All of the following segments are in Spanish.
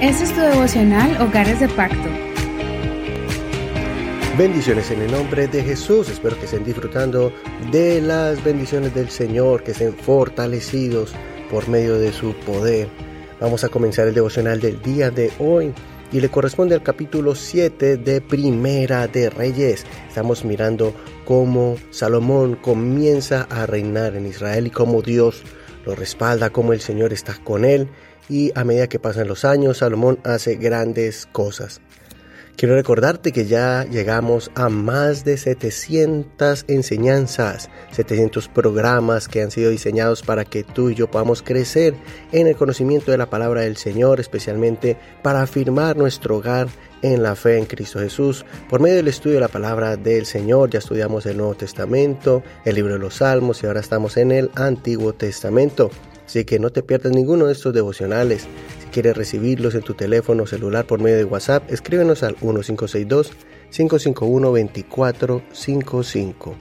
Este es tu devocional Hogares de Pacto. Bendiciones en el nombre de Jesús. Espero que estén disfrutando de las bendiciones del Señor, que estén fortalecidos por medio de su poder. Vamos a comenzar el devocional del día de hoy y le corresponde al capítulo 7 de Primera de Reyes. Estamos mirando cómo Salomón comienza a reinar en Israel y cómo Dios lo respalda, cómo el Señor está con él y a medida que pasan los años Salomón hace grandes cosas. Quiero recordarte que ya llegamos a más de 700 enseñanzas, 700 programas que han sido diseñados para que tú y yo podamos crecer en el conocimiento de la palabra del Señor, especialmente para afirmar nuestro hogar en la fe en Cristo Jesús. Por medio del estudio de la palabra del Señor ya estudiamos el Nuevo Testamento, el libro de los Salmos y ahora estamos en el Antiguo Testamento. Así que no te pierdas ninguno de estos devocionales. Quieres recibirlos en tu teléfono celular por medio de WhatsApp, escríbenos al 1562-551-2455.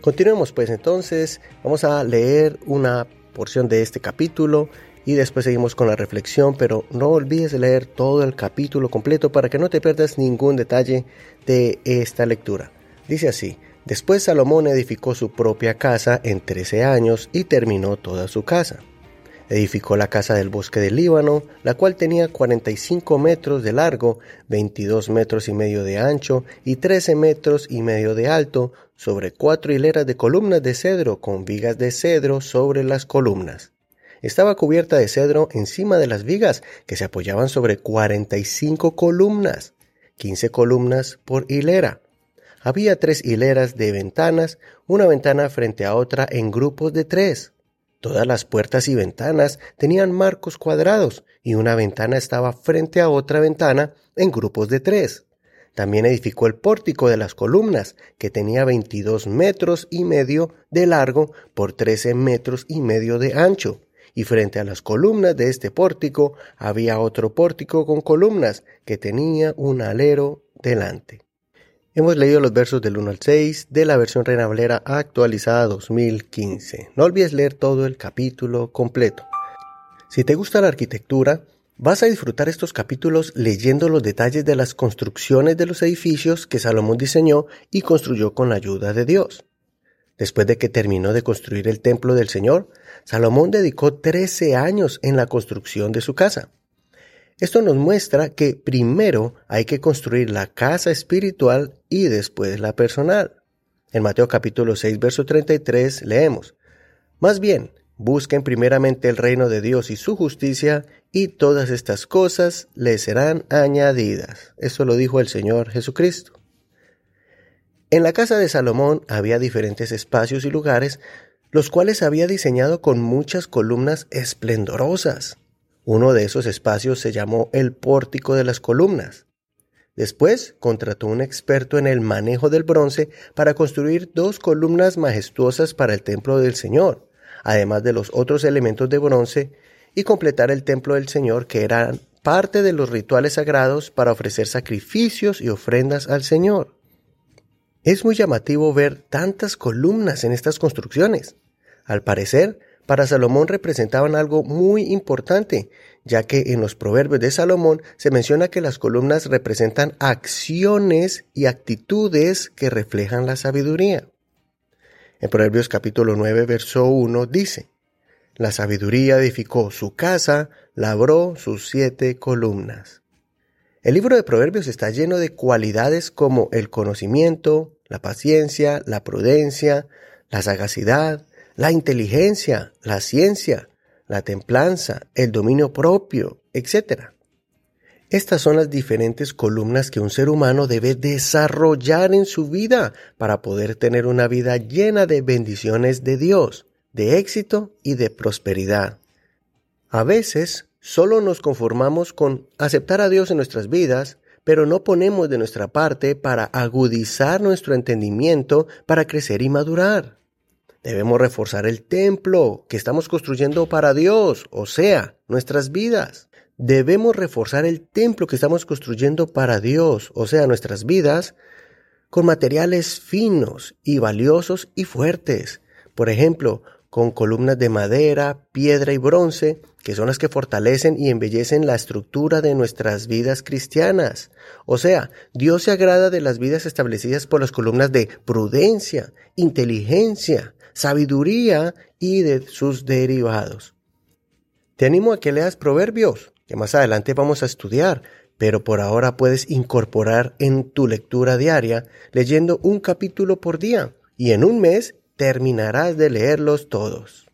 Continuemos pues entonces, vamos a leer una porción de este capítulo y después seguimos con la reflexión, pero no olvides leer todo el capítulo completo para que no te pierdas ningún detalle de esta lectura. Dice así, Después Salomón edificó su propia casa en trece años y terminó toda su casa. Edificó la casa del bosque del Líbano, la cual tenía 45 metros de largo, 22 metros y medio de ancho y 13 metros y medio de alto, sobre cuatro hileras de columnas de cedro con vigas de cedro sobre las columnas. Estaba cubierta de cedro encima de las vigas, que se apoyaban sobre 45 columnas, 15 columnas por hilera. Había tres hileras de ventanas, una ventana frente a otra en grupos de tres. Todas las puertas y ventanas tenían marcos cuadrados y una ventana estaba frente a otra ventana en grupos de tres. También edificó el pórtico de las columnas, que tenía 22 metros y medio de largo por 13 metros y medio de ancho. Y frente a las columnas de este pórtico había otro pórtico con columnas, que tenía un alero delante. Hemos leído los versos del 1 al 6 de la versión Reina Valera actualizada 2015. No olvides leer todo el capítulo completo. Si te gusta la arquitectura, vas a disfrutar estos capítulos leyendo los detalles de las construcciones de los edificios que Salomón diseñó y construyó con la ayuda de Dios. Después de que terminó de construir el templo del Señor, Salomón dedicó 13 años en la construcción de su casa. Esto nos muestra que primero hay que construir la casa espiritual y después la personal. En Mateo capítulo 6, verso 33 leemos, Más bien, busquen primeramente el reino de Dios y su justicia, y todas estas cosas les serán añadidas. Eso lo dijo el Señor Jesucristo. En la casa de Salomón había diferentes espacios y lugares, los cuales había diseñado con muchas columnas esplendorosas. Uno de esos espacios se llamó el pórtico de las columnas. Después contrató un experto en el manejo del bronce para construir dos columnas majestuosas para el templo del Señor, además de los otros elementos de bronce, y completar el templo del Señor que eran parte de los rituales sagrados para ofrecer sacrificios y ofrendas al Señor. Es muy llamativo ver tantas columnas en estas construcciones. Al parecer, para Salomón representaban algo muy importante, ya que en los proverbios de Salomón se menciona que las columnas representan acciones y actitudes que reflejan la sabiduría. En Proverbios capítulo 9, verso 1 dice, La sabiduría edificó su casa, labró sus siete columnas. El libro de Proverbios está lleno de cualidades como el conocimiento, la paciencia, la prudencia, la sagacidad, la inteligencia, la ciencia, la templanza, el dominio propio, etc. Estas son las diferentes columnas que un ser humano debe desarrollar en su vida para poder tener una vida llena de bendiciones de Dios, de éxito y de prosperidad. A veces solo nos conformamos con aceptar a Dios en nuestras vidas, pero no ponemos de nuestra parte para agudizar nuestro entendimiento para crecer y madurar. Debemos reforzar el templo que estamos construyendo para Dios, o sea, nuestras vidas. Debemos reforzar el templo que estamos construyendo para Dios, o sea, nuestras vidas, con materiales finos y valiosos y fuertes. Por ejemplo, con columnas de madera, piedra y bronce, que son las que fortalecen y embellecen la estructura de nuestras vidas cristianas. O sea, Dios se agrada de las vidas establecidas por las columnas de prudencia, inteligencia, sabiduría y de sus derivados. Te animo a que leas Proverbios, que más adelante vamos a estudiar, pero por ahora puedes incorporar en tu lectura diaria leyendo un capítulo por día y en un mes terminarás de leerlos todos.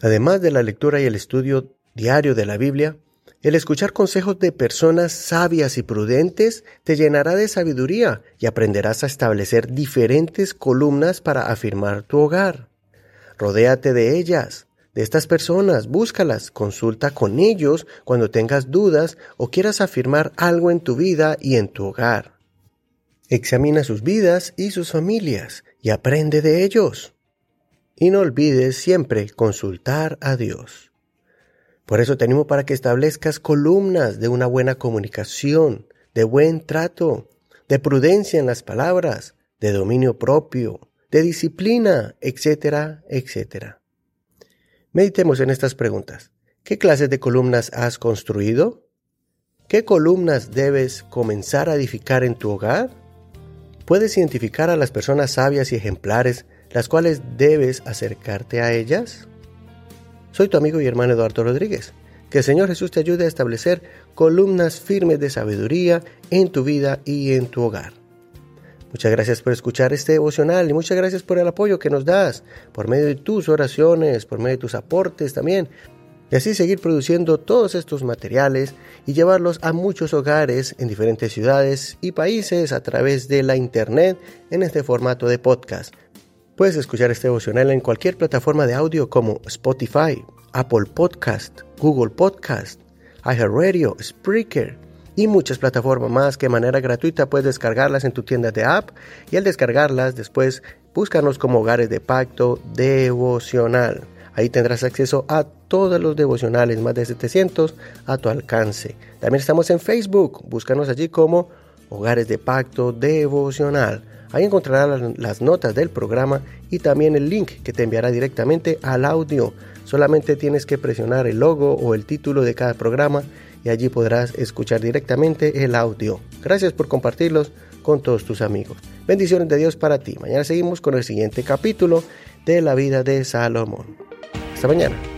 Además de la lectura y el estudio diario de la Biblia, el escuchar consejos de personas sabias y prudentes te llenará de sabiduría y aprenderás a establecer diferentes columnas para afirmar tu hogar. Rodéate de ellas, de estas personas, búscalas, consulta con ellos cuando tengas dudas o quieras afirmar algo en tu vida y en tu hogar. Examina sus vidas y sus familias y aprende de ellos. Y no olvides siempre consultar a Dios. Por eso te animo para que establezcas columnas de una buena comunicación, de buen trato, de prudencia en las palabras, de dominio propio, de disciplina, etcétera, etcétera. Meditemos en estas preguntas. ¿Qué clases de columnas has construido? ¿Qué columnas debes comenzar a edificar en tu hogar? ¿Puedes identificar a las personas sabias y ejemplares las cuales debes acercarte a ellas? Soy tu amigo y hermano Eduardo Rodríguez. Que el Señor Jesús te ayude a establecer columnas firmes de sabiduría en tu vida y en tu hogar. Muchas gracias por escuchar este devocional y muchas gracias por el apoyo que nos das por medio de tus oraciones, por medio de tus aportes también. Y así seguir produciendo todos estos materiales y llevarlos a muchos hogares en diferentes ciudades y países a través de la internet en este formato de podcast. Puedes escuchar este devocional en cualquier plataforma de audio como Spotify, Apple Podcast, Google Podcast, iHeartRadio, Spreaker y muchas plataformas más que de manera gratuita puedes descargarlas en tu tienda de app y al descargarlas después búscanos como hogares de pacto devocional. Ahí tendrás acceso a todos los devocionales, más de 700 a tu alcance. También estamos en Facebook, búscanos allí como Hogares de Pacto Devocional. Ahí encontrarás las notas del programa y también el link que te enviará directamente al audio. Solamente tienes que presionar el logo o el título de cada programa y allí podrás escuchar directamente el audio. Gracias por compartirlos con todos tus amigos. Bendiciones de Dios para ti. Mañana seguimos con el siguiente capítulo de la vida de Salomón. Hasta mañana.